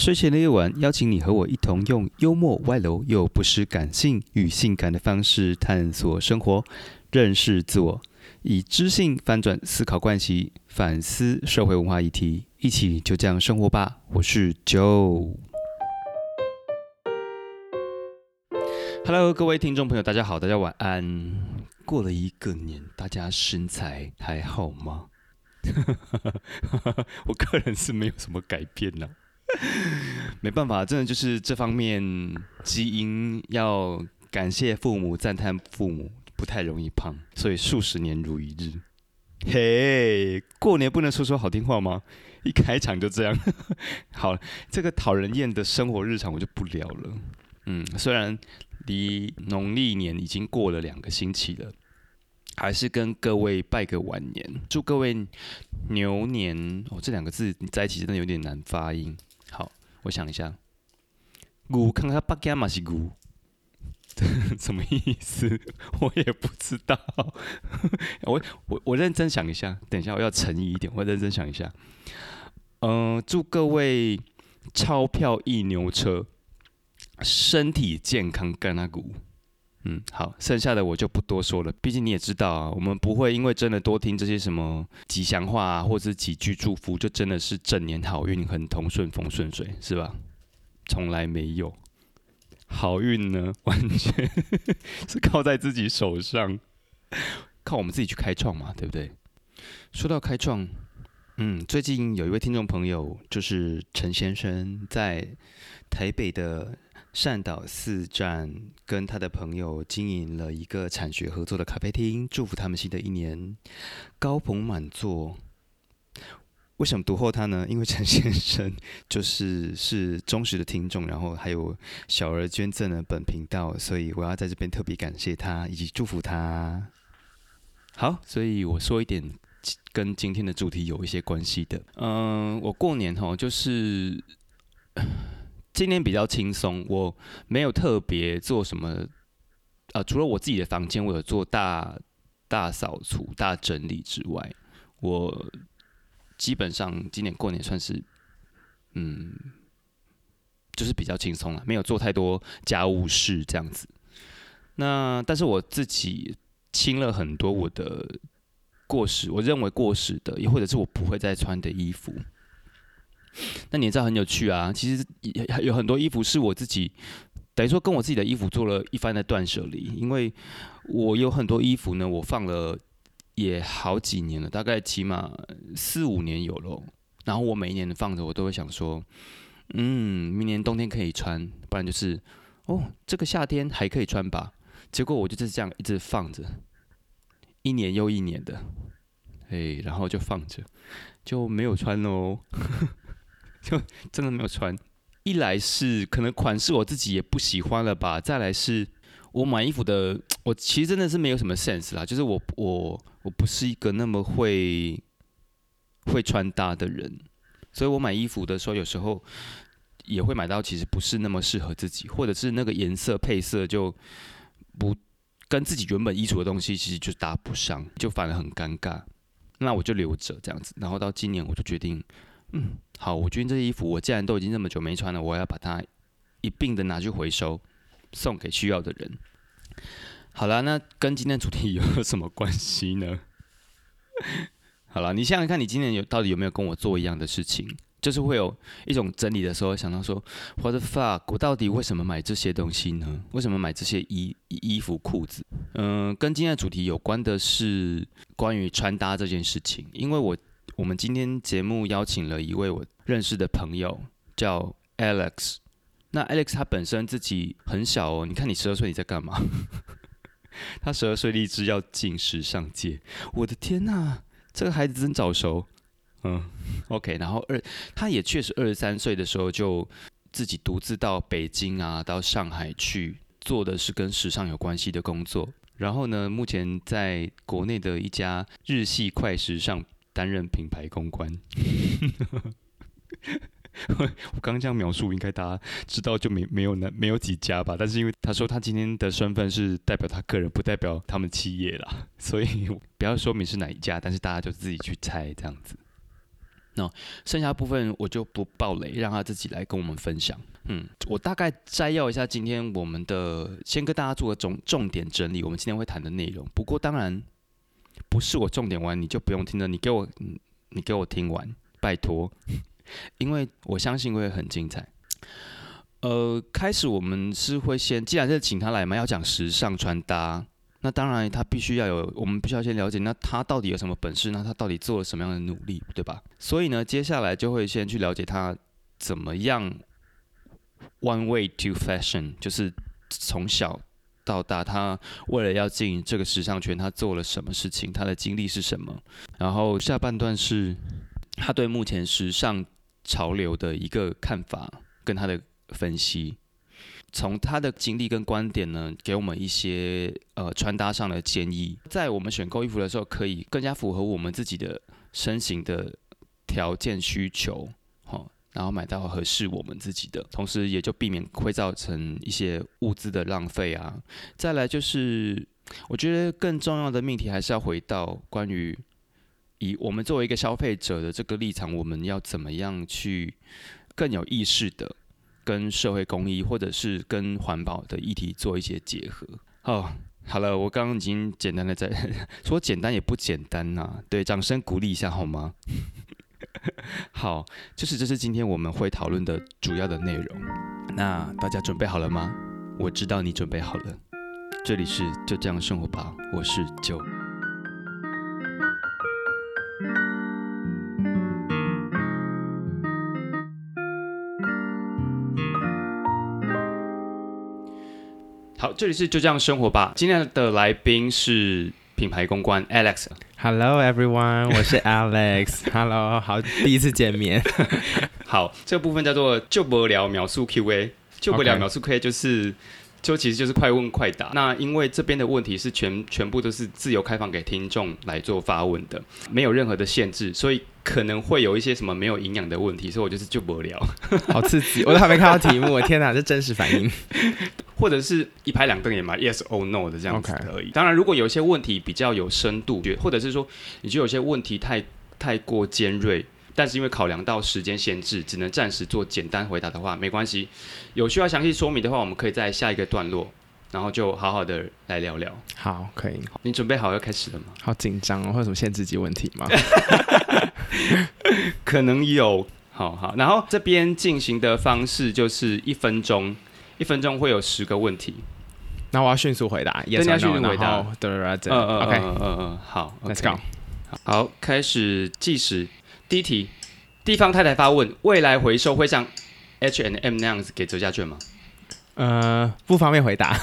睡前的夜晚，邀请你和我一同用幽默、外露又不失感性与性感的方式探索生活，认识自我，以知性翻转思考惯习，反思社会文化议题，一起就这样生活吧。我是 Joe。Hello，各位听众朋友，大家好，大家晚安。过了一个年，大家身材还好吗？我个人是没有什么改变呢。没办法，真的就是这方面基因要感谢父母、赞叹父母，不太容易胖，所以数十年如一日。嘿，过年不能说说好听话吗？一开场就这样。好，这个讨人厌的生活日常我就不聊了。嗯，虽然离农历年已经过了两个星期了，还是跟各位拜个晚年，祝各位牛年哦，这两个字在一起真的有点难发音。我想一下，牛看看八家嘛是牛，什么意思？我也不知道。我我我认真想一下，等一下我要诚意一点，我认真想一下。嗯，祝各位钞票一牛车，身体健康干那股。嗯，好，剩下的我就不多说了。毕竟你也知道啊，我们不会因为真的多听这些什么吉祥话啊，或者几句祝福，就真的是整年好运、很通顺风顺水，是吧？从来没有。好运呢，完全是靠在自己手上，靠我们自己去开创嘛，对不对？说到开创，嗯，最近有一位听众朋友，就是陈先生，在台北的。善导寺站跟他的朋友经营了一个产学合作的咖啡厅，祝福他们新的一年高朋满座。为什么读后他呢？因为陈先生就是是忠实的听众，然后还有小儿捐赠了本频道，所以我要在这边特别感谢他以及祝福他。好，所以我说一点跟今天的主题有一些关系的。嗯，我过年哈就是。今年比较轻松，我没有特别做什么，呃，除了我自己的房间，我有做大大扫除、大整理之外，我基本上今年过年算是，嗯，就是比较轻松了，没有做太多家务事这样子。那但是我自己清了很多我的过时，我认为过时的，也或者是我不会再穿的衣服。那你知道很有趣啊，其实有很多衣服是我自己，等于说跟我自己的衣服做了一番的断舍离，因为我有很多衣服呢，我放了也好几年了，大概起码四五年有了，然后我每一年放着，我都会想说，嗯，明年冬天可以穿，不然就是哦，这个夏天还可以穿吧，结果我就是这样一直放着，一年又一年的，哎，然后就放着，就没有穿喽。就真的没有穿，一来是可能款式我自己也不喜欢了吧，再来是我买衣服的，我其实真的是没有什么 sense 啦，就是我我我不是一个那么会会穿搭的人，所以我买衣服的时候有时候也会买到其实不是那么适合自己，或者是那个颜色配色就不跟自己原本衣橱的东西其实就搭不上，就反而很尴尬，那我就留着这样子，然后到今年我就决定。嗯，好，我觉得这些衣服，我既然都已经那么久没穿了，我要把它一并的拿去回收，送给需要的人。好了，那跟今天主题有什么关系呢？好了，你想想看，你今年有到底有没有跟我做一样的事情？就是会有一种整理的时候想到说，What the fuck？我到底为什么买这些东西呢？为什么买这些衣衣服裤子？嗯，跟今天的主题有关的是关于穿搭这件事情，因为我。我们今天节目邀请了一位我认识的朋友，叫 Alex。那 Alex 他本身自己很小哦，你看你十二岁你在干嘛？他十二岁立志要进时尚界，我的天呐，这个孩子真早熟。嗯，OK。然后二，他也确实二十三岁的时候就自己独自到北京啊，到上海去做的是跟时尚有关系的工作。然后呢，目前在国内的一家日系快时尚。担任品牌公关，我刚这样描述，应该大家知道就没没有那没有几家吧？但是因为他说他今天的身份是代表他个人，不代表他们企业啦，所以不要说明是哪一家，但是大家就自己去猜这样子。那剩下部分我就不爆雷，让他自己来跟我们分享。嗯，我大概摘要一下今天我们的，先跟大家做个重重点整理，我们今天会谈的内容。不过当然不是我重点玩你就不用听了，你给我，你给我听完，拜托，因为我相信会很精彩。呃，开始我们是会先，既然是请他来嘛，要讲时尚穿搭，那当然他必须要有，我们必须要先了解，那他到底有什么本事？那他到底做了什么样的努力，对吧？所以呢，接下来就会先去了解他怎么样 one way to fashion，就是从小到大，他为了要进这个时尚圈，他做了什么事情，他的经历是什么？然后下半段是他对目前时尚潮流的一个看法，跟他的。分析，从他的经历跟观点呢，给我们一些呃穿搭上的建议，在我们选购衣服的时候，可以更加符合我们自己的身形的条件需求，然后买到合适我们自己的，同时也就避免会造成一些物资的浪费啊。再来就是，我觉得更重要的命题还是要回到关于以我们作为一个消费者的这个立场，我们要怎么样去更有意识的。跟社会公益或者是跟环保的议题做一些结合。哦，好了，我刚刚已经简单的在说，简单也不简单呐。对，掌声鼓励一下好吗？好，就是这是今天我们会讨论的主要的内容。那大家准备好了吗？我知道你准备好了。这里是就这样生活吧，我是九。好，这里是就这样生活吧。今天的来宾是品牌公关 Alex。Hello everyone，我是 Alex。Hello，好，第一次见面。好，这个部分叫做就不聊描述 Q&A，就不聊描述 Q&A 就是。就其实就是快问快答。那因为这边的问题是全全部都是自由开放给听众来做发问的，没有任何的限制，所以可能会有一些什么没有营养的问题，所以我就是就不聊。好刺激，我都还没看到题目，我天哪，这真实反应。或者是一拍两瞪眼嘛，yes or no 的这样子而已。当然，如果有一些问题比较有深度，或者是说你觉得有些问题太太过尖锐。但是因为考量到时间限制，只能暂时做简单回答的话，没关系。有需要详细说明的话，我们可以在下一个段落，然后就好好的来聊聊。好，可以。你准备好要开始了吗？好紧张哦，会有什么限制级问题吗？可能有。好好，然后这边进行的方式就是一分钟，一分钟会有十个问题。那我要迅速回答，也要迅速回答。对对对，嗯嗯嗯嗯，好，Let's go。好，开始计时。第一题，地方太太发问：未来回收会像 H and M 那样子给折价券吗？呃，不方便回答。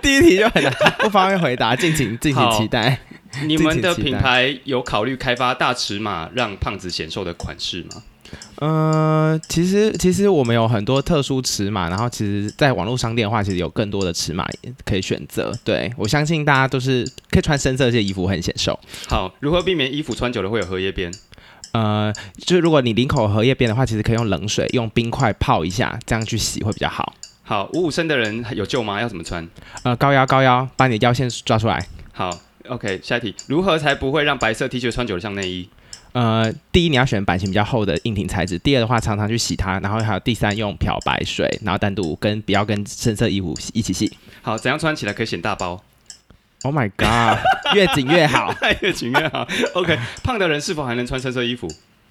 第一题就很难，不方便回答，敬请敬请期待。你们的品牌有考虑开发大尺码让胖子显瘦的款式吗？呃，其实其实我们有很多特殊尺码，然后其实在网络商店的话，其实有更多的尺码可以选择。对我相信大家都是可以穿深色这些衣服很显瘦。好，如何避免衣服穿久了会有荷叶边？呃，就是如果你领口荷叶边的话，其实可以用冷水用冰块泡一下，这样去洗会比较好。好，五五身的人有救吗？要怎么穿？呃，高腰高腰，把你的腰线抓出来。好，OK，下一题，如何才不会让白色 T 恤穿久了像内衣？呃，第一你要选版型比较厚的硬挺材质，第二的话常常去洗它，然后还有第三用漂白水，然后单独跟不要跟深色衣服一起洗。好，怎样穿起来可以显大包？Oh my god！越紧越好，越紧越好。OK，胖的人是否还能穿深色衣服？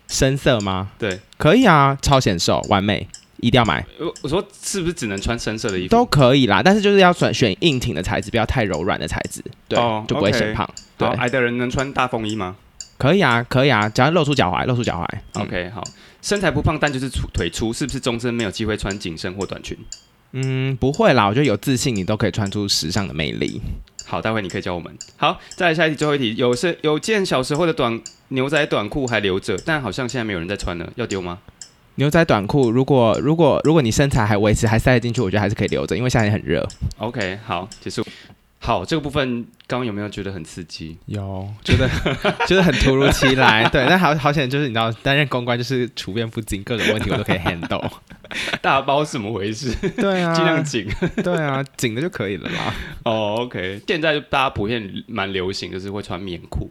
深色吗？对，可以啊，超显瘦，完美，一定要买。我我说是不是只能穿深色的衣服？都可以啦，但是就是要选选硬挺的材质，不要太柔软的材质，对，就不会显胖。对，矮的人能穿大风衣吗？可以啊，可以啊，只要露出脚踝，露出脚踝。OK，好，身材不胖但就是粗腿粗，是不是终身没有机会穿紧身或短裙？嗯，不会啦，我觉得有自信，你都可以穿出时尚的魅力。好，待会你可以教我们。好，再来下一题，最后一题。有是有件小时候的短牛仔短裤还留着，但好像现在没有人在穿了，要丢吗？牛仔短裤，如果如果如果你身材还维持还塞得进去，我觉得还是可以留着，因为夏天很热。OK，好，结束。好，这个部分刚刚有没有觉得很刺激？有，觉得 觉得很突如其来。对，但好好险，就是你知道，担任公关就是处变不惊，各种问题我都可以 handle。大包怎么回事？对啊，尽量紧。对啊，紧的就可以了啦。哦，OK。现在大家普遍蛮流行，就是会穿棉裤。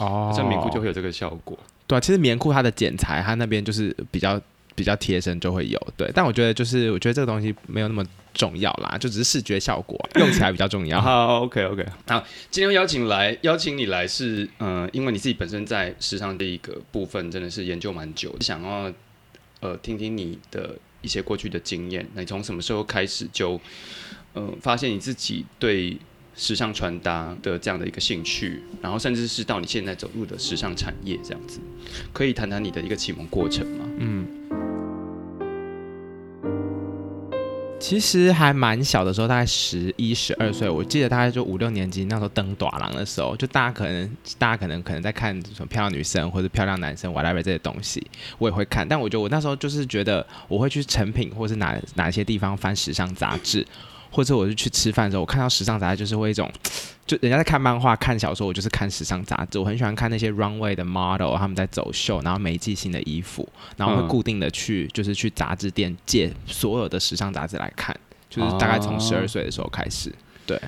哦，穿棉裤就会有这个效果。对啊，其实棉裤它的剪裁，它那边就是比较比较贴身就会有，对。但我觉得就是我觉得这个东西没有那么重要啦，就只是视觉效果，用起来比较重要。好，OK OK。好，今天邀请来邀请你来是，嗯，因为你自己本身在时尚这一个部分真的是研究蛮久，想要呃听听你的一些过去的经验。那你从什么时候开始就，嗯，发现你自己对时尚穿搭的这样的一个兴趣，然后甚至是到你现在走入的时尚产业这样子，可以谈谈你的一个启蒙过程吗？嗯。其实还蛮小的时候，大概十一、十二岁，我记得大概就五六年级那时候登短廊的时候，就大家可能大家可能可能在看什么漂亮女生或者漂亮男生，whatever 这些东西，我也会看。但我觉得我那时候就是觉得我会去成品或是哪哪些地方翻时尚杂志。或者我是去吃饭的时候，我看到时尚杂志，就是会一种，就人家在看漫画、看小说，我就是看时尚杂志。我很喜欢看那些 runway 的 model，他们在走秀，然后每季新的衣服，然后会固定的去，就是去杂志店借所有的时尚杂志来看，就是大概从十二岁的时候开始，对，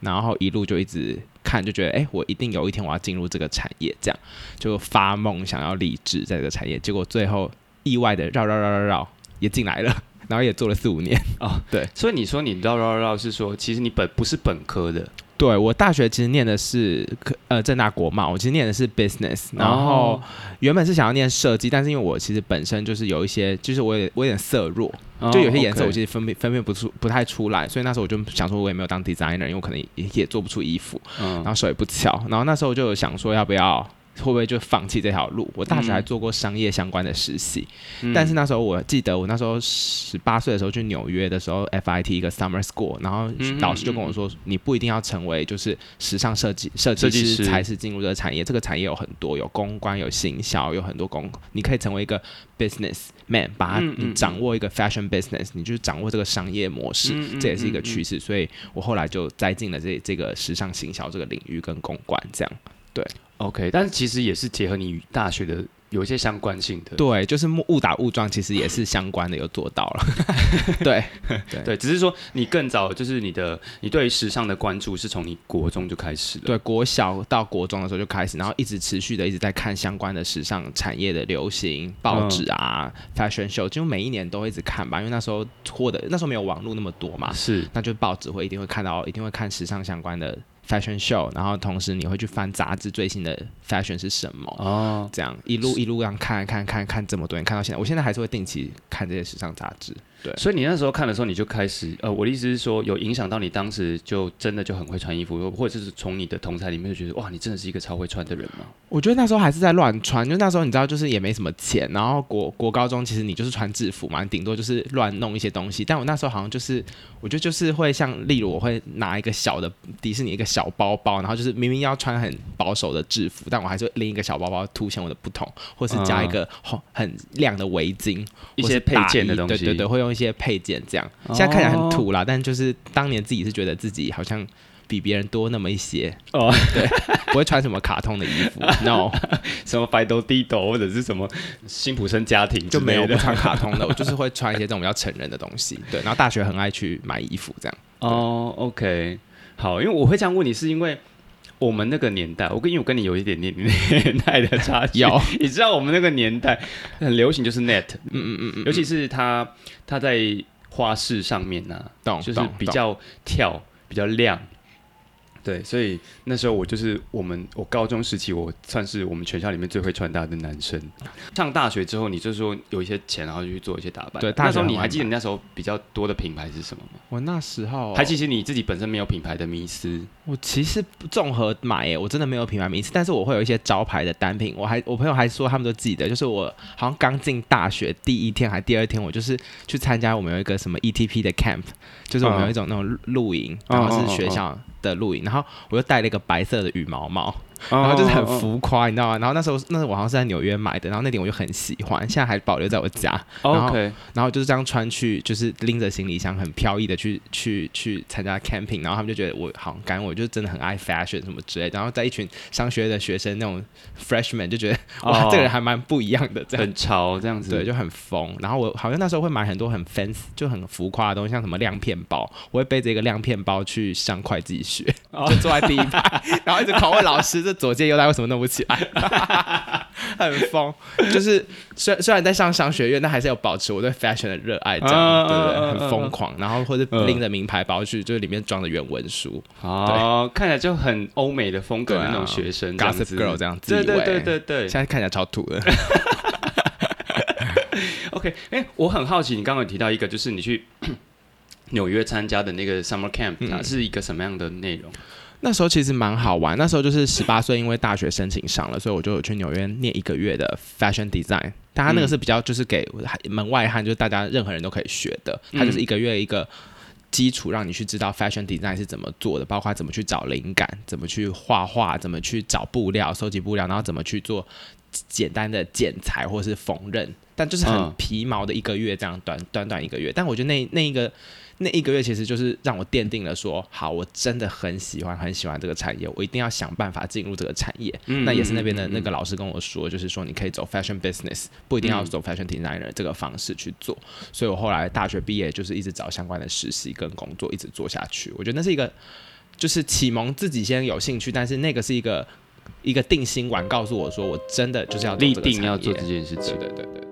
然后一路就一直看，就觉得哎，我一定有一天我要进入这个产业，这样就发梦想要立志在这个产业，结果最后意外的绕绕绕绕绕也进来了。然后也做了四五年。哦，对，所以你说你绕绕绕是说，其实你本不是本科的，对我大学其实念的是科呃正大国贸，我其实念的是 business，然后原本是想要念设计，但是因为我其实本身就是有一些，就是我也我有点色弱，就有些颜色我其实分辨分辨不出不太出来，所以那时候我就想说，我也没有当 designer，因为我可能也也做不出衣服，然后手也不巧，然后那时候就有想说要不要。会不会就放弃这条路？我大学还做过商业相关的实习，但是那时候我记得我那时候十八岁的时候去纽约的时候，FIT 一个 summer school，然后老师就跟我说，你不一定要成为就是时尚设计设计师才是进入这个产业，这个产业有很多，有公关，有行销，有很多公，你可以成为一个 business man，把它你掌握一个 fashion business，你就掌握这个商业模式，这也是一个趋势。所以我后来就栽进了这这个时尚行销这个领域跟公关这样，对。OK，但是其实也是结合你大学的有一些相关性的，对，就是误打误撞，其实也是相关的，有做到了。对对，只是说你更早，就是你的你对时尚的关注是从你国中就开始了，对，国小到国中的时候就开始，然后一直持续的一直在看相关的时尚产业的流行报纸啊，fashion show，几乎每一年都会一直看吧，因为那时候获得那时候没有网络那么多嘛，是，那就报纸会一定会看到，一定会看时尚相关的。Fashion show，然后同时你会去翻杂志最新的 fashion 是什么哦，这样一路一路这样看看看看这么多年，看到现在，我现在还是会定期看这些时尚杂志。对，所以你那时候看的时候，你就开始呃，我的意思是说，有影响到你当时就真的就很会穿衣服，或者是从你的同才里面就觉得哇，你真的是一个超会穿的人吗？我觉得那时候还是在乱穿，就那时候你知道，就是也没什么钱，然后国国高中其实你就是穿制服嘛，顶多就是乱弄一些东西。但我那时候好像就是，我觉得就是会像，例如我会拿一个小的迪士尼一个小包包，然后就是明明要穿很保守的制服，但我还是拎一个小包包凸显我的不同，或是加一个很很亮的围巾，一些配件的东西，对对对，会用一些配件。这样，现在看起来很土啦，但就是当年自己是觉得自己好像比别人多那么一些。哦，对，不会穿什么卡通的衣服，no，什么白斗地斗或者是什么辛普森家庭就没有不穿卡通的，我就是会穿一些这种比较成人的东西，对，然后大学很爱去买衣服这样。哦，OK，好，因为我会这样问你，是因为我们那个年代，我跟因为我跟你有一点年年代的差距，有，你知道我们那个年代很流行就是 net，嗯嗯嗯嗯，尤其是它它在。花式上面呢，就是比较跳，比较亮。对，所以那时候我就是我们我高中时期，我算是我们全校里面最会穿搭的男生。上大学之后，你就说有一些钱，然后就去做一些打扮。对，那时候你还记得你那时候比较多的品牌是什么吗？我那时候还其实你自己本身没有品牌的迷思。我其实综合买耶，我真的没有品牌迷思，但是我会有一些招牌的单品。我还我朋友还说他们都记得，就是我好像刚进大学第一天还第二天，我就是去参加我们有一个什么 ETP 的 camp，就是我们有一种那种露营，然后是学校。的录影，然后我又带了一个白色的羽毛帽。然后就是很浮夸，你知道吗？然后那时候，那时候我好像是在纽约买的，然后那点我就很喜欢，现在还保留在我家。OK，然后就是这样穿去，就是拎着行李箱很飘逸的去去去参加 camping，然后他们就觉得我好干，我就真的很爱 fashion 什么之类的。然后在一群商学的学生那种 freshman 就觉得哇，这个人还蛮不一样的，这样很潮这样子，对，就很疯。然后我好像那时候会买很多很 fancy 就很浮夸的东西，像什么亮片包，我会背着一个亮片包去上会计学，就坐在第一排，然后一直拷问老师这。左肩腰带为什么弄不起来？很疯，就是虽虽然在上商学院，但还是有保持我对 fashion 的热爱，这样对不对？很疯狂，然后或者拎着名牌包去，就是里面装的原文书，哦，看起来就很欧美的风格那种学生，gossip girl 这样子，对对对对对，现在看起来超土的。OK，哎，我很好奇，你刚刚提到一个，就是你去 纽约参加的那个 summer camp，它是一个什么样的内容？那时候其实蛮好玩，那时候就是十八岁，因为大学申请上了，所以我就有去纽约念一个月的 fashion design。但他那个是比较就是给门外汉，就是大家任何人都可以学的。他就是一个月一个基础，让你去知道 fashion design 是怎么做的，包括怎么去找灵感，怎么去画画，怎么去找布料、收集布料，然后怎么去做简单的剪裁或是缝纫。但就是很皮毛的一个月，这样短短短一个月。但我觉得那那一个。那一个月其实就是让我奠定了说，好，我真的很喜欢很喜欢这个产业，我一定要想办法进入这个产业。那也是那边的那个老师跟我说，就是说你可以走 fashion business，不一定要走 fashion designer 这个方式去做。所以我后来大学毕业就是一直找相关的实习跟工作，一直做下去。我觉得那是一个就是启蒙自己先有兴趣，但是那个是一个一个定心丸，告诉我说我真的就是要立定要做这件事情。对对对。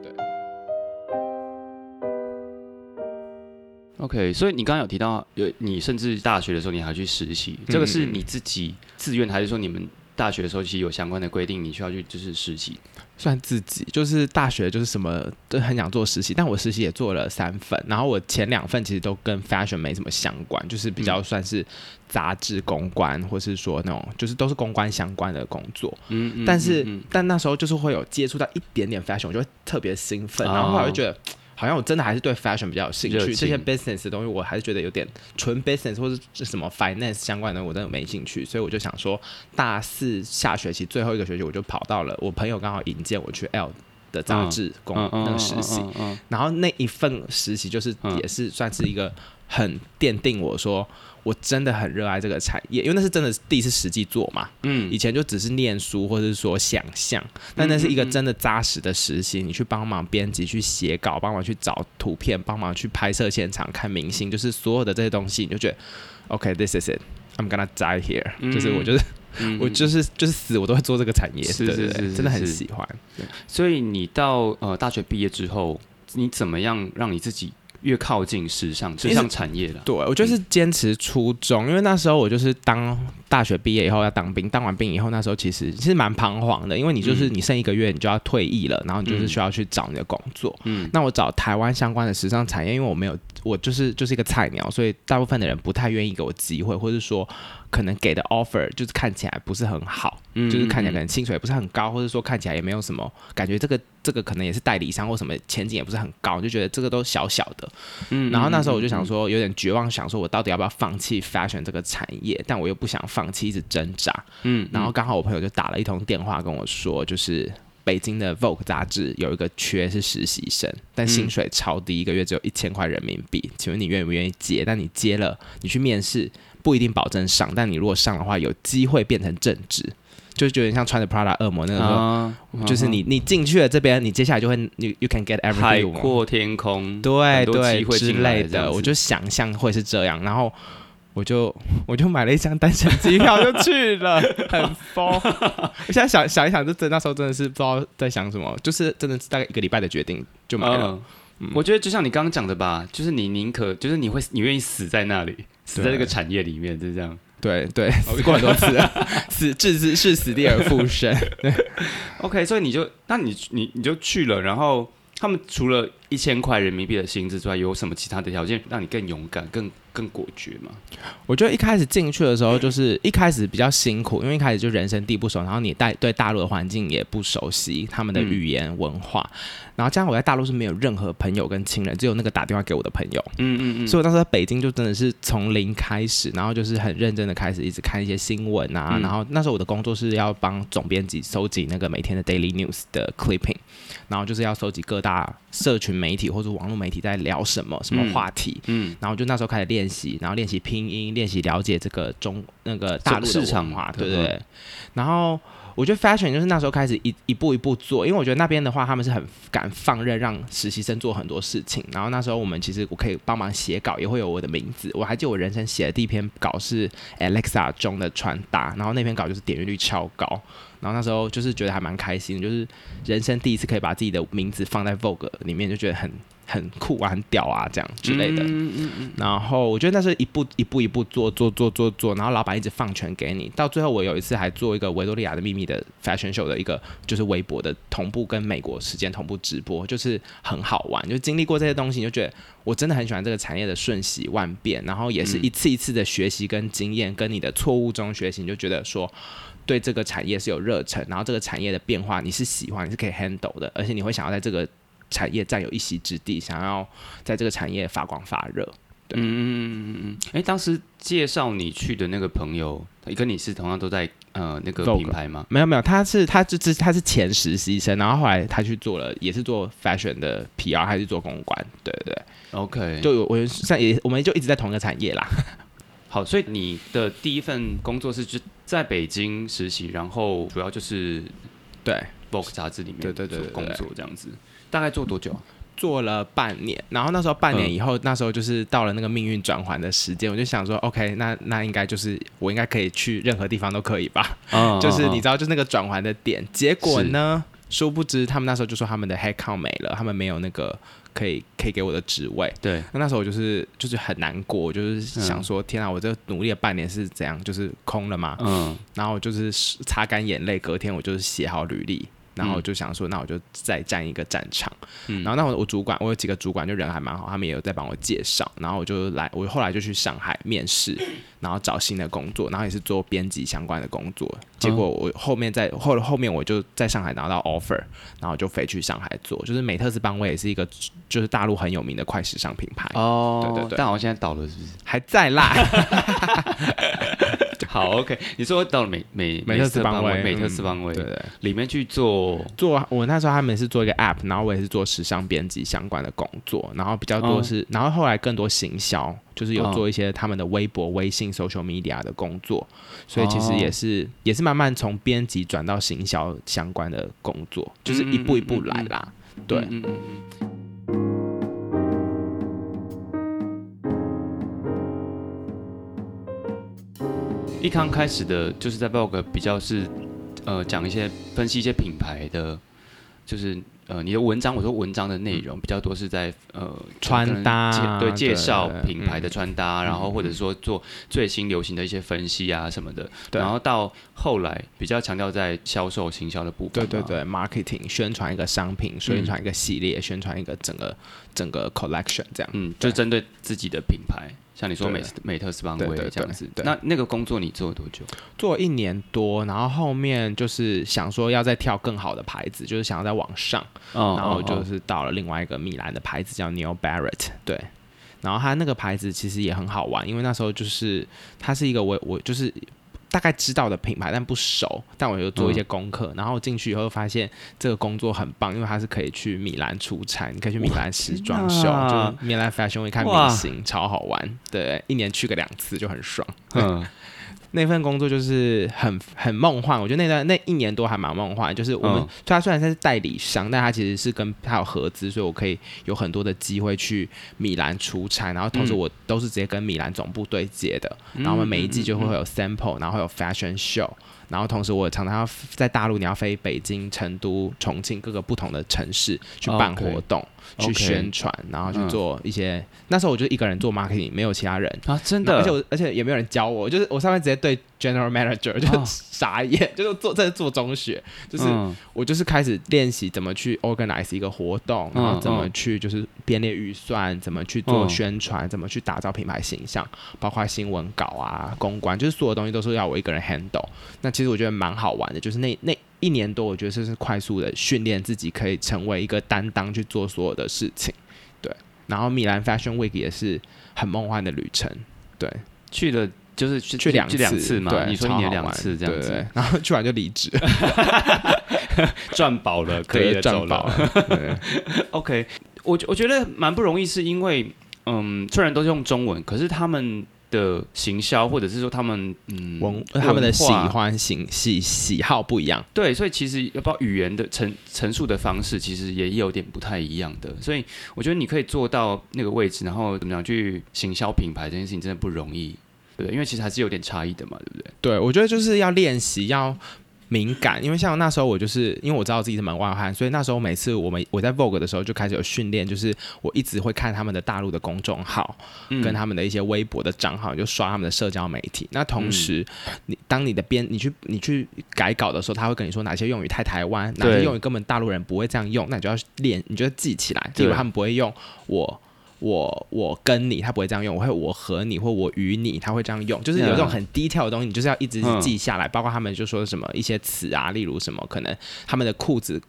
OK，所以你刚刚有提到，有你甚至大学的时候你还去实习，这个是你自己自愿，还是说你们大学的时候其实有相关的规定，你需要去就是实习？算自己，就是大学就是什么都很想做实习，但我实习也做了三份，然后我前两份其实都跟 fashion 没什么相关，就是比较算是杂志公关，或是说那种就是都是公关相关的工作。嗯嗯。但是但那时候就是会有接触到一点点 fashion，我就会特别兴奋，然后后来就觉得。好像我真的还是对 fashion 比较有兴趣，这些 business 的东西我还是觉得有点纯 business 或者是什么 finance 相关的，我真的没兴趣，所以我就想说，大四下学期最后一个学期，我就跑到了我朋友刚好引荐我去 L 的杂志工那个实习，然后那一份实习就是也是算是一个很奠定我说。我真的很热爱这个产业，因为那是真的第一次实际做嘛。嗯，以前就只是念书或者是说想象，但那是一个真的扎实的实习。你去帮忙编辑、去写稿、帮忙去找图片、帮忙去拍摄现场、看明星，就是所有的这些东西，你就觉得 OK，this is it，I'm gonna die here。就是我就是我就是就是死我都会做这个产业，是是是，真的很喜欢。所以你到呃大学毕业之后，你怎么样让你自己？越靠近时尚时尚产业了，对我就是坚持初衷，因为那时候我就是当大学毕业以后要当兵，当完兵以后那时候其实其实蛮彷徨的，因为你就是你剩一个月你就要退役了，然后你就是需要去找你的工作。嗯，那我找台湾相关的时尚产业，因为我没有我就是就是一个菜鸟，所以大部分的人不太愿意给我机会，或者说。可能给的 offer 就是看起来不是很好，嗯就是看起来可能薪水也不是很高，或者说看起来也没有什么感觉。这个这个可能也是代理商或什么前景也不是很高，就觉得这个都小小的。嗯，然后那时候我就想说，有点绝望，想说我到底要不要放弃 fashion 这个产业？但我又不想放弃，一直挣扎。嗯，然后刚好我朋友就打了一通电话跟我说，就是北京的 Vogue 杂志有一个缺是实习生，但薪水超低，一个月只有一千块人民币。请问你愿不愿意接？但你接了，你去面试。不一定保证上，但你如果上的话，有机会变成正职，就是有点像穿着 Prada 恶魔那个，就是你你进去了这边，你接下来就会你 you can get everything，海阔天空，对对之类的，我就想象会是这样，然后我就 我就买了一张单程机票就去了，很疯。我现在想想一想，就真那时候真的是不知道在想什么，就是真的是大概一个礼拜的决定就买了。我觉得就像你刚刚讲的吧，就是你宁可就是你会你愿意死在那里。死在这个产业里面，就是这样。对对，死过很多次，死置之是死地而复生。对，OK，所以你就那你你你就去了，然后他们除了一千块人民币的薪资之外，有什么其他的条件让你更勇敢、更？更果决吗？我觉得一开始进去的时候，就是一开始比较辛苦，因为一开始就人生地不熟，然后你带对大陆的环境也不熟悉，他们的语言文化，然后加上我在大陆是没有任何朋友跟亲人，只有那个打电话给我的朋友。嗯嗯嗯。所以我当时在北京就真的是从零开始，然后就是很认真的开始一直看一些新闻啊，然后那时候我的工作是要帮总编辑收集那个每天的 daily news 的 clipping，然后就是要收集各大社群媒体或者网络媒体在聊什么什么话题。嗯。然后就那时候开始练。习，然后练习拼音，练习了解这个中那个大陆市场化，对不对？然后我觉得 fashion 就是那时候开始一一步一步做，因为我觉得那边的话，他们是很敢放任让实习生做很多事情。然后那时候我们其实我可以帮忙写稿，也会有我的名字。我还记得我人生写的第一篇稿是 Alexa 中的穿搭，然后那篇稿就是点阅率超高。然后那时候就是觉得还蛮开心，就是人生第一次可以把自己的名字放在 Vogue 里面，就觉得很。很酷啊，很屌啊，这样之类的。嗯嗯嗯。然后我觉得那是一步一步一步做做做做做，然后老板一直放权给你。到最后，我有一次还做一个维多利亚的秘密的 fashion show 的一个，就是微博的同步跟美国时间同步直播，就是很好玩。就经历过这些东西，你就觉得我真的很喜欢这个产业的瞬息万变，然后也是一次一次的学习跟经验，跟你的错误中学习，你就觉得说对这个产业是有热忱，然后这个产业的变化你是喜欢，你是可以 handle 的，而且你会想要在这个。产业占有一席之地，想要在这个产业发光发热。嗯嗯嗯嗯嗯。哎，当时介绍你去的那个朋友，跟你是同样都在呃那个品牌吗？没有没有，他是他就是他是前实习生，然后后来他去做了，也是做 fashion 的 PR，还是做公关？对对对。OK，就我像也我们就一直在同一个产业啦。好，所以你的第一份工作是就在北京实习，然后主要就是对 Vogue 杂志里面对对对工作这样子。大概做多久？做了半年，然后那时候半年以后，那时候就是到了那个命运转环的时间，我就想说，OK，那那应该就是我应该可以去任何地方都可以吧？就是你知道，就那个转环的点。结果呢，殊不知他们那时候就说他们的 head count 没了，他们没有那个可以可以给我的职位。对，那那时候我就是就是很难过，就是想说，天啊，我这努力了半年是怎样，就是空了嘛？嗯，然后就是擦干眼泪，隔天我就是写好履历。然后我就想说，那我就再站一个战场。然后那我我主管，我有几个主管就人还蛮好，他们也有在帮我介绍。然后我就来，我后来就去上海面试，然后找新的工作，然后也是做编辑相关的工作。结果我后面在后后面我就在上海拿到 offer，然后就飞去上海做，就是美特斯邦威也是一个就是大陆很有名的快时尚品牌。哦，对对对，但好像现在倒了，是不是？还在啦。好，OK。你说到了美美美特斯邦威，美特斯邦威，对对，里面去做做，我那时候他们是做一个 App，然后我也是做时尚编辑相关的工作，然后比较多是，然后后来更多行销，就是有做一些他们的微博、微信、social media 的工作，所以其实也是也是慢慢从编辑转到行销相关的工作，就是一步一步来啦，对。一刚开始的就是在 blog 比较是，呃，讲一些分析一些品牌的，就是呃，你的文章，我说文章的内容比较多是在呃穿搭，对，介绍品牌的穿搭，然后或者说做最新流行的一些分析啊什么的，然后到后来比较强调在销售行销的部分，对对对，marketing 宣传一个商品，宣传一个系列，宣传一个整个整个 collection 这样，嗯，就针对自己的品牌。像你说美美特斯邦威这样子，那那个工作你做了多久？做了一年多，然后后面就是想说要再跳更好的牌子，就是想要再往上，然后就是到了另外一个米兰的牌子叫 Neil Barrett，对，然后他那个牌子其实也很好玩，因为那时候就是它是一个我我就是。大概知道的品牌，但不熟。但我就做一些功课，然后进去以后发现这个工作很棒，因为它是可以去米兰出差，你可以去米兰时装秀，就米兰 fashion 会看明星，超好玩。对，一年去个两次就很爽。嗯。那份工作就是很很梦幻，我觉得那段那一年多还蛮梦幻。就是我们他虽然他是代理商，但他其实是跟他有合资，所以我可以有很多的机会去米兰出差，然后同时我都是直接跟米兰总部对接的。然后我们每一季就会会有 sample，然后会有 fashion show。然后同时，我常常要在大陆，你要飞北京、成都、重庆各个不同的城市去办活动、去宣传，然后去做一些。那时候我就一个人做 marketing，没有其他人啊，真的，而且我而且也没有人教我，就是我上面直接对 general manager 就傻眼，就是做在做中学，就是我就是开始练习怎么去 organize 一个活动，然后怎么去就是编列预算，怎么去做宣传，怎么去打造品牌形象，包括新闻稿啊、公关，就是所有东西都是要我一个人 handle。那其实我觉得蛮好玩的，就是那那一年多，我觉得这是快速的训练自己，可以成为一个担当去做所有的事情。对，然后米兰 Fashion Week 也是很梦幻的旅程。对，去了就是去两次嘛，对，你说一年两次这样子，然后去完就离职，赚饱了可以赚饱了。OK，我我觉得蛮不容易，是因为嗯，虽然都是用中文，可是他们。的行销，或者是说他们嗯文他们的喜欢喜喜喜好不一样，对，所以其实要不语言的陈陈述的方式，其实也有点不太一样的。所以我觉得你可以做到那个位置，然后怎么样去行销品牌这件事情，真的不容易，对，因为其实还是有点差异的嘛，对不对？对，我觉得就是要练习要。敏感，因为像那时候我就是因为我知道自己是门外汉，所以那时候每次我们我在 Vogue 的时候就开始有训练，就是我一直会看他们的大陆的公众号，跟他们的一些微博的账号，就刷他们的社交媒体。那同时，你当你的编你去你去改稿的时候，他会跟你说哪些用语太台湾，哪些用语根本大陆人不会这样用，那你就要练，你就记起来，因为他们不会用我。我我跟你，他不会这样用；我会我和你，或我与你，他会这样用。就是有这种很低调的东西，你就是要一直记下来。包括他们就说什么一些词啊，例如什么可能他们的裤子，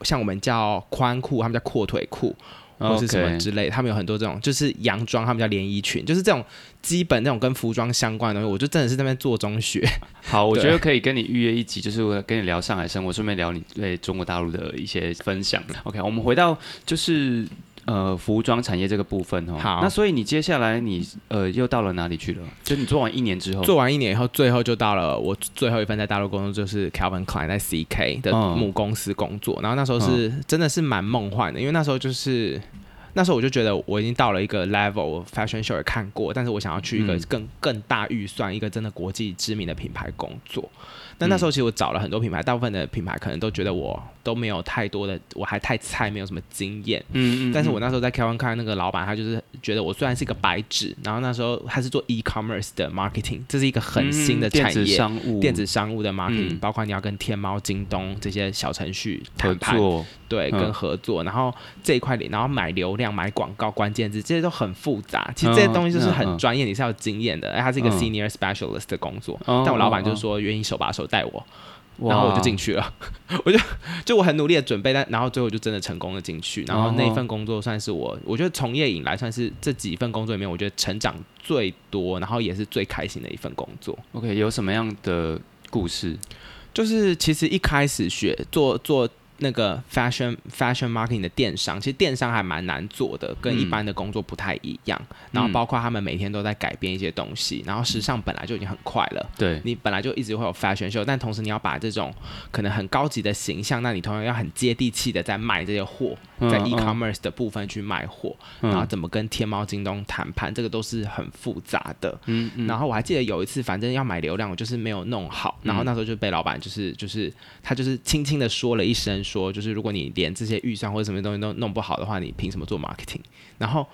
像我们叫宽裤，他们叫阔腿裤，或是什么之类。他们有很多这种，就是洋装，他们叫连衣裙，就是这种基本那种跟服装相关的东西。我就真的是那边做中学。好，我觉得可以跟你预约一集，就是我跟你聊上海生活，顺便聊你对中国大陆的一些分享。OK，我们回到就是。呃，服装产业这个部分哦，好，那所以你接下来你呃又到了哪里去了？就你做完一年之后，做完一年以后，最后就到了我最后一份在大陆工作，就是 Calvin Klein 在 CK 的母公司工作。然后那时候是真的是蛮梦幻的，因为那时候就是那时候我就觉得我已经到了一个 level，fashion show 也看过，但是我想要去一个更更大预算、一个真的国际知名的品牌工作。但那时候其实我找了很多品牌，大部分的品牌可能都觉得我都没有太多的，我还太菜，没有什么经验。嗯嗯。但是我那时候在 Kevin 看那个老板，他就是觉得我虽然是一个白纸，然后那时候他是做 e-commerce 的 marketing，这是一个很新的产业，电子商务，电子商务的 marketing，包括你要跟天猫、京东这些小程序合作，对，跟合作，然后这一块里，然后买流量、买广告、关键字，这些都很复杂。其实这些东西就是很专业，你是要经验的。哎，他是一个 senior specialist 的工作，但我老板就是说愿意手把手。带我，然后我就进去了。我就就我很努力的准备，但然后最后就真的成功的进去。然后那份工作算是我，我觉得从业以来算是这几份工作里面，我觉得成长最多，然后也是最开心的一份工作。OK，有什么样的故事？就是其实一开始学做做。那个 fashion fashion marketing 的电商，其实电商还蛮难做的，跟一般的工作不太一样。然后包括他们每天都在改变一些东西，然后时尚本来就已经很快了。对，你本来就一直会有 fashion show，但同时你要把这种可能很高级的形象，那你同样要很接地气的在卖这些货，在 e-commerce 的部分去卖货，然后怎么跟天猫、京东谈判，这个都是很复杂的。嗯嗯。然后我还记得有一次，反正要买流量，我就是没有弄好，然后那时候就被老板就是就是他就是轻轻的说了一声。说就是，如果你连这些预算或者什么东西都弄不好的话，你凭什么做 marketing？然后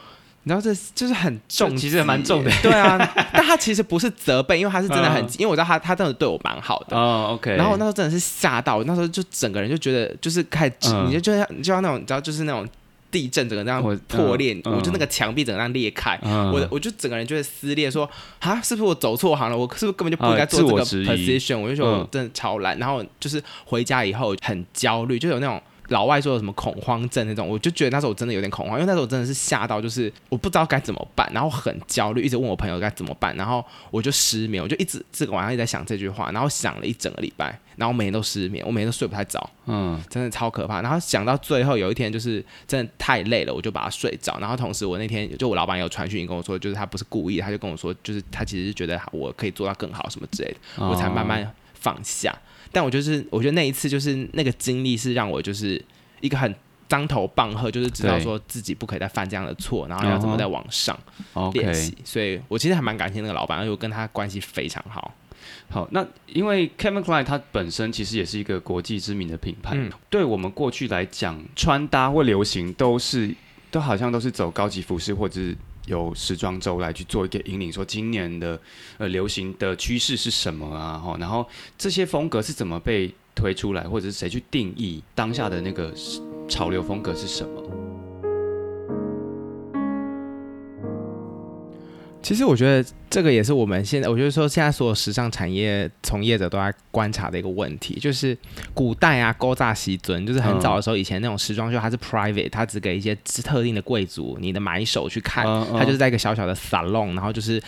你知道这就是很重，其实蛮重的。对啊，但他其实不是责备，因为他是真的很，因为我知道他他真的对我蛮好的。哦，OK。然后我那时候真的是吓到，那时候就整个人就觉得就是开始，你就就像就像那种你知道，就是那种。地震整个这样破裂，我就那个墙壁整个这样裂开，我我就整个人就会撕裂，说啊，是不是我走错行了？我是不是根本就不应该做这个 position？我就说我真的超懒，然后就是回家以后很焦虑，就有那种。老外说有什么恐慌症那种，我就觉得那时候我真的有点恐慌，因为那时候我真的是吓到，就是我不知道该怎么办，然后很焦虑，一直问我朋友该怎么办，然后我就失眠，我就一直这个晚上一直在想这句话，然后想了一整个礼拜，然后每天都失眠，我每天都睡不太着，嗯，真的超可怕。然后想到最后有一天，就是真的太累了，我就把它睡着。然后同时我那天就我老板有传讯跟我说，就是他不是故意，他就跟我说，就是他其实是觉得我可以做到更好什么之类的，我才慢慢放下。但我就是，我觉得那一次就是那个经历是让我就是一个很当头棒喝，就是知道说自己不可以再犯这样的错，然后要怎么再往上练习。所以我其实还蛮感谢那个老板，而且我跟他关系非常好。好，那因为 Kevin Klein 它本身其实也是一个国际知名的品牌，对我们过去来讲，穿搭或流行都是都好像都是走高级服饰或者是。有时装周来去做一个引领，说今年的呃流行的趋势是什么啊？哈，然后这些风格是怎么被推出来，或者是谁去定义当下的那个潮流风格是什么？其实我觉得这个也是我们现在，我觉得说现在所有时尚产业从业者都在观察的一个问题，就是古代啊，勾扎西尊，就是很早的时候，以前那种时装秀它是 private，它只给一些特定的贵族、你的买手去看，它就是在一个小小的 salon，然后就是。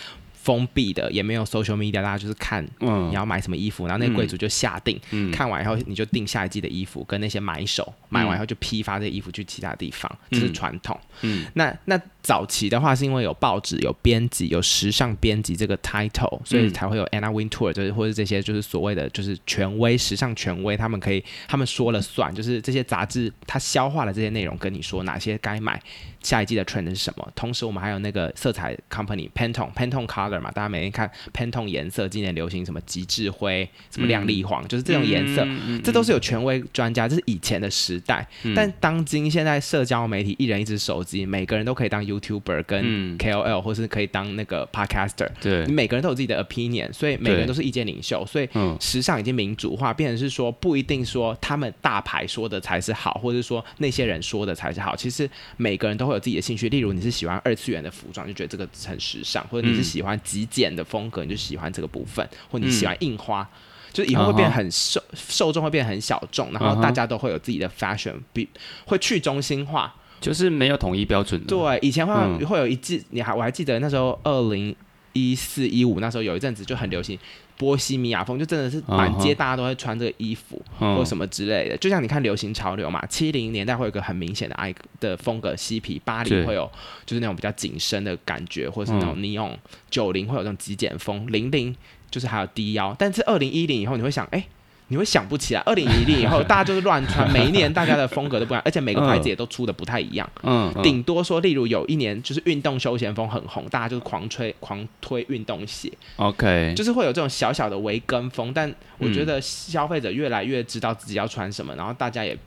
封闭的，也没有 social media，大家就是看嗯。你要买什么衣服，然后那个柜主就下定，嗯。看完以后你就定下一季的衣服，跟那些买手买完以后就批发这些衣服去其他地方，这是嗯传统。嗯。那那早期的话，是因为有报纸、有编辑、有时尚编辑这个 title，所以嗯。才会有 Anna Wintour，就是或者这些就是所谓的就是权威、时尚权威，他们可以他们说了算，就是这些杂志它消化了这些内容，跟你说哪些该买，下一季的 trend 是什么。同时，我们还有那个色彩 company Pantone Pantone Color 嘛，大家每天看 Pantone 颜色，今年流行什么极致灰、什么亮丽黄，就是这种颜色。嗯这都是有权威专家，这是以前的时代。嗯但当今现在社交媒体，一人一只手机，每个人都可以当 YouTuber 跟嗯 KOL，、或是可以当那个 Podcaster。对你，每个人都有自己的 opinion，所以每个人都是意见领袖，所以嗯时尚已经民主化，变成是说不一定说他们大牌说的才是好，或者说那些人说的才是好。其实每个人都会有自己的兴趣，例如你是喜欢二次元的服装，就觉得这个很时尚，或者你是嗯喜欢极简的风格，你就喜欢这个部分，或嗯你喜欢印花。就是以后会变很受受众会变很小众，然后大家都会有自己的 fashion，比会去中心化。就是没有统一标准的。对，以前会会有一季，你还我还记得那时候二零一四一五那时候有一阵子就很流行波西米亚风，就真的是满街大家都会穿这个衣服、嗯。或什么之类的。就像你看流行潮流嘛，七零年代会有个很明显的爱的风格嬉皮，八对。零会有就是那种比较紧身的感觉，或者是那种嗯。neon，九零会有那种极简风，零零就是还有低腰，但是二零一零以后你会想，哎、你会想不起来，二零一零以后大家就是乱穿，每一年大家的风格都不一样，而且每个牌子也都出的不太一样。嗯，嗯顶多说，例如有一年就是运动休闲风很红，大家就是狂吹狂推运动鞋，OK，就是会有这种小小的微跟风。但我嗯觉得消费者越来越知道自己要穿什么，然后大家也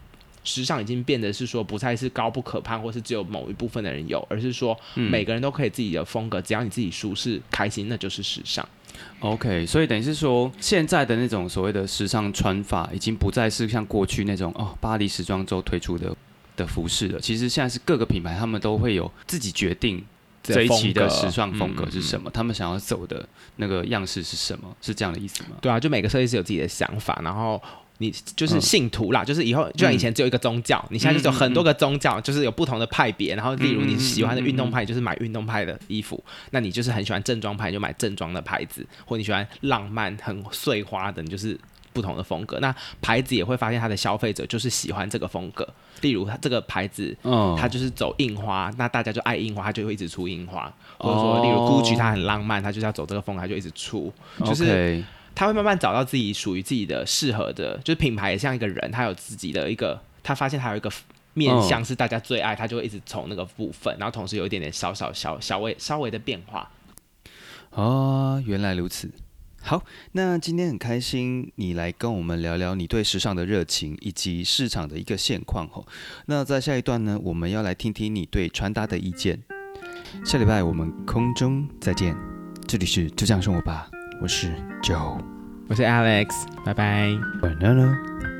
时尚已经变得是说不再是高不可攀，或是只有某一部分的人有，而是说嗯每个人都可以自己的风格，只要你自己舒适开心，那就是时尚。OK，所以等于是说，现在的那种所谓的时尚穿法，已经不再是像过去那种哦，巴黎时装周推出的的服饰了。其实现在是各个品牌他们都会有自己决定这一期的时尚风格是什么？么，他们想要走的那个样式是什么，是这样的意思吗？对啊，就每个设计师有自己的想法，然后你就是嗯信徒啦，就是以后就像以前只有一个宗教，你现在就是有很多个宗教，就是有不同的派别，然后例如你喜欢的运动派，就是买运动派的衣服，那你就是很喜欢正装派，就买正装的牌子，或你喜欢浪漫很碎花的，你就是。不同的风格，那牌子也会发现它的消费者就是喜欢这个风格。例如，它这个牌子嗯，它就是走印花，那大家就爱印花，它就会一直出印花。或者哦说，例如 GUCCI 它很浪漫，它就是要走这个风格，它就一直出。就是他会慢慢找到自己属于自己的适合的，就是品牌也像一个人，他有自己的一个，他发现他有一个面向是大家最爱，他就会一直从那个部分，然后同时有一点点小小小小微稍微的变化。哦，原来如此。好，那今天很开心你来跟我们聊聊你对时尚的热情以及市场的一个现况吼。那在下一段呢，我们要来听听你对穿搭的意见。下礼拜我们空中再见，这里是就这样生活吧，我是 Joe，我是 Alex，拜拜。晚安了。